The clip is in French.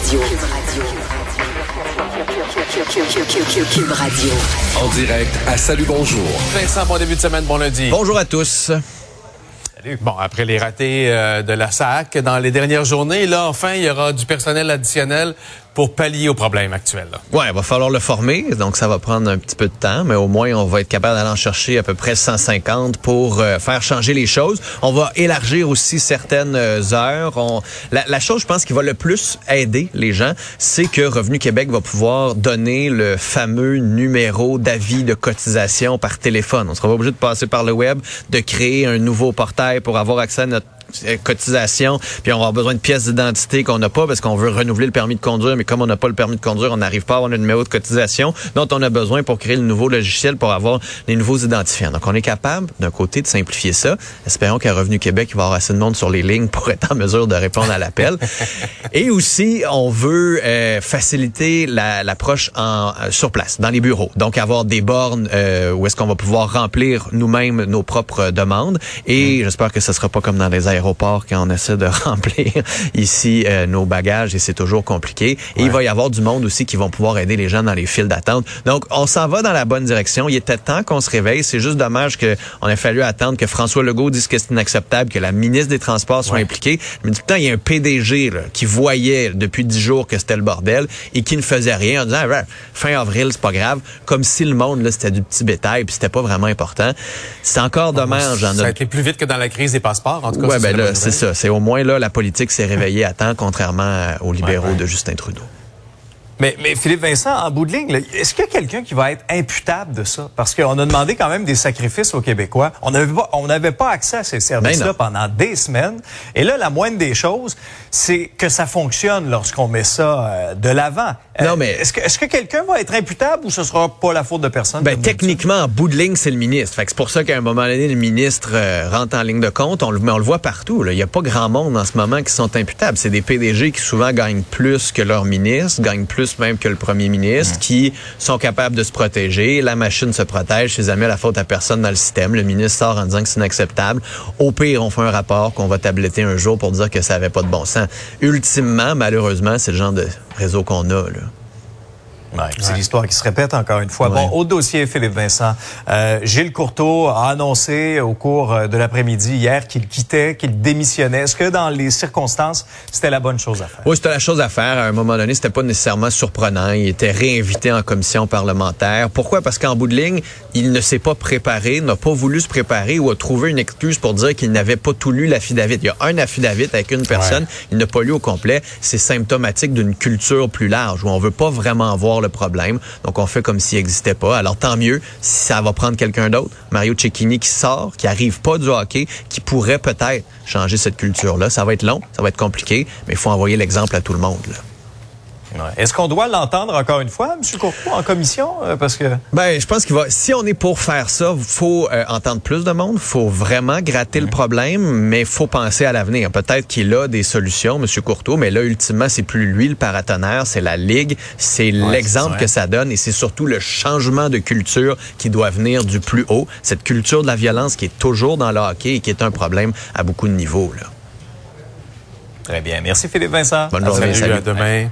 Radio. Cube Radio. En direct à Salut Bonjour. Vincent, bon début de semaine, bon lundi. Bonjour à tous. Salut. Bon, après les ratés euh, de la SAC dans les dernières journées, là, enfin, il y aura du personnel additionnel pour pallier aux problèmes actuels. Là. Ouais, il va falloir le former, donc ça va prendre un petit peu de temps, mais au moins on va être capable d'aller en chercher à peu près 150 pour euh, faire changer les choses. On va élargir aussi certaines euh, heures. La, la, chose, je pense, qui va le plus aider les gens, c'est que Revenu Québec va pouvoir donner le fameux numéro d'avis de cotisation par téléphone. On sera pas obligé de passer par le web, de créer un nouveau portail pour avoir accès à notre cotisation, puis on avoir besoin de pièces d'identité qu'on n'a pas parce qu'on veut renouveler le permis de conduire, mais comme on n'a pas le permis de conduire, on n'arrive pas à avoir le numéro de cotisation dont on a besoin pour créer le nouveau logiciel pour avoir les nouveaux identifiants. Donc on est capable d'un côté de simplifier ça. Espérons qu'à Revenu Québec, il va y avoir assez de monde sur les lignes pour être en mesure de répondre à l'appel. Et aussi, on veut euh, faciliter l'approche en euh, sur place, dans les bureaux. Donc avoir des bornes euh, où est-ce qu'on va pouvoir remplir nous-mêmes nos propres demandes. Et j'espère que ce sera pas comme dans les aéroports aéroport quand on essaie de remplir ici euh, nos bagages et c'est toujours compliqué. Et il va y avoir du monde aussi qui vont pouvoir aider les gens dans les files d'attente. Donc, on s'en va dans la bonne direction. Il était temps qu'on se réveille. C'est juste dommage qu'on ait fallu attendre que François Legault dise que c'est inacceptable que la ministre des Transports soit impliquée. Mais tout le temps, il y a un PDG là, qui voyait depuis dix jours que c'était le bordel et qui ne faisait rien en disant ah, fin avril, c'est pas grave. Comme si le monde, là, c'était du petit bétail puis c'était pas vraiment important. C'est encore dommage. Ça a été plus vite que dans la crise des passeports, en tout cas. Ouais, ben c'est ça. C'est au moins là, la politique s'est réveillée à temps, contrairement aux libéraux de Justin Trudeau. Mais, mais, Philippe Vincent, en bout de ligne, est-ce qu'il y a quelqu'un qui va être imputable de ça? Parce qu'on a demandé quand même des sacrifices aux Québécois. On n'avait pas, on n'avait pas accès à ces services-là ben pendant des semaines. Et là, la moindre des choses, c'est que ça fonctionne lorsqu'on met ça euh, de l'avant. Euh, non, mais est-ce que, est-ce que quelqu'un va être imputable ou ce sera pas la faute de personne? Ben, techniquement, en bout de ligne, c'est le ministre. Fait que c'est pour ça qu'à un moment donné, le ministre euh, rentre en ligne de compte. On le, mais on le voit partout. Il n'y a pas grand monde en ce moment qui sont imputables. C'est des PDG qui souvent gagnent plus que leur ministre, gagnent plus même que le premier ministre, qui sont capables de se protéger. La machine se protège. C'est jamais la faute à personne dans le système. Le ministre sort en disant que c'est inacceptable. Au pire, on fait un rapport qu'on va tabletter un jour pour dire que ça avait pas de bon sens. Ultimement, malheureusement, c'est le genre de réseau qu'on a. Là. Ouais, c'est l'histoire qui se répète encore une fois. Bon, au dossier, Philippe Vincent, euh, Gilles Courteau a annoncé au cours euh, de l'après-midi hier qu'il quittait, qu'il démissionnait. Est-ce que dans les circonstances, c'était la bonne chose à faire? Oui, c'était la chose à faire. À un moment donné, c'était pas nécessairement surprenant. Il était réinvité en commission parlementaire. Pourquoi? Parce qu'en bout de ligne, il ne s'est pas préparé, n'a pas voulu se préparer ou a trouvé une excuse pour dire qu'il n'avait pas tout lu l'affidavit. Il y a un affidavit avec une personne, il n'a pas lu au complet. C'est symptomatique d'une culture plus large où on veut pas vraiment voir le problème. Donc, on fait comme s'il n'existait pas. Alors, tant mieux si ça va prendre quelqu'un d'autre. Mario Cecchini qui sort, qui arrive pas du hockey, qui pourrait peut-être changer cette culture-là. Ça va être long, ça va être compliqué, mais il faut envoyer l'exemple à tout le monde. Est-ce qu'on doit l'entendre encore une fois, M. Courtois, en commission? Euh, parce que... Ben, je pense qu'il va. Si on est pour faire ça, faut euh, entendre plus de monde. faut vraiment gratter le problème, mais faut penser à l'avenir. Peut-être qu'il a des solutions, M. Courtois, mais là, ultimement, c'est plus lui le paratonnerre, c'est la Ligue, c'est l'exemple que ça donne et c'est surtout le changement de culture qui doit venir du plus haut. Cette culture de la violence qui est toujours dans le hockey et qui est un problème à beaucoup de niveaux. Là. Très bien. Merci Philippe Vincent. Bonne journée. Salut, à demain.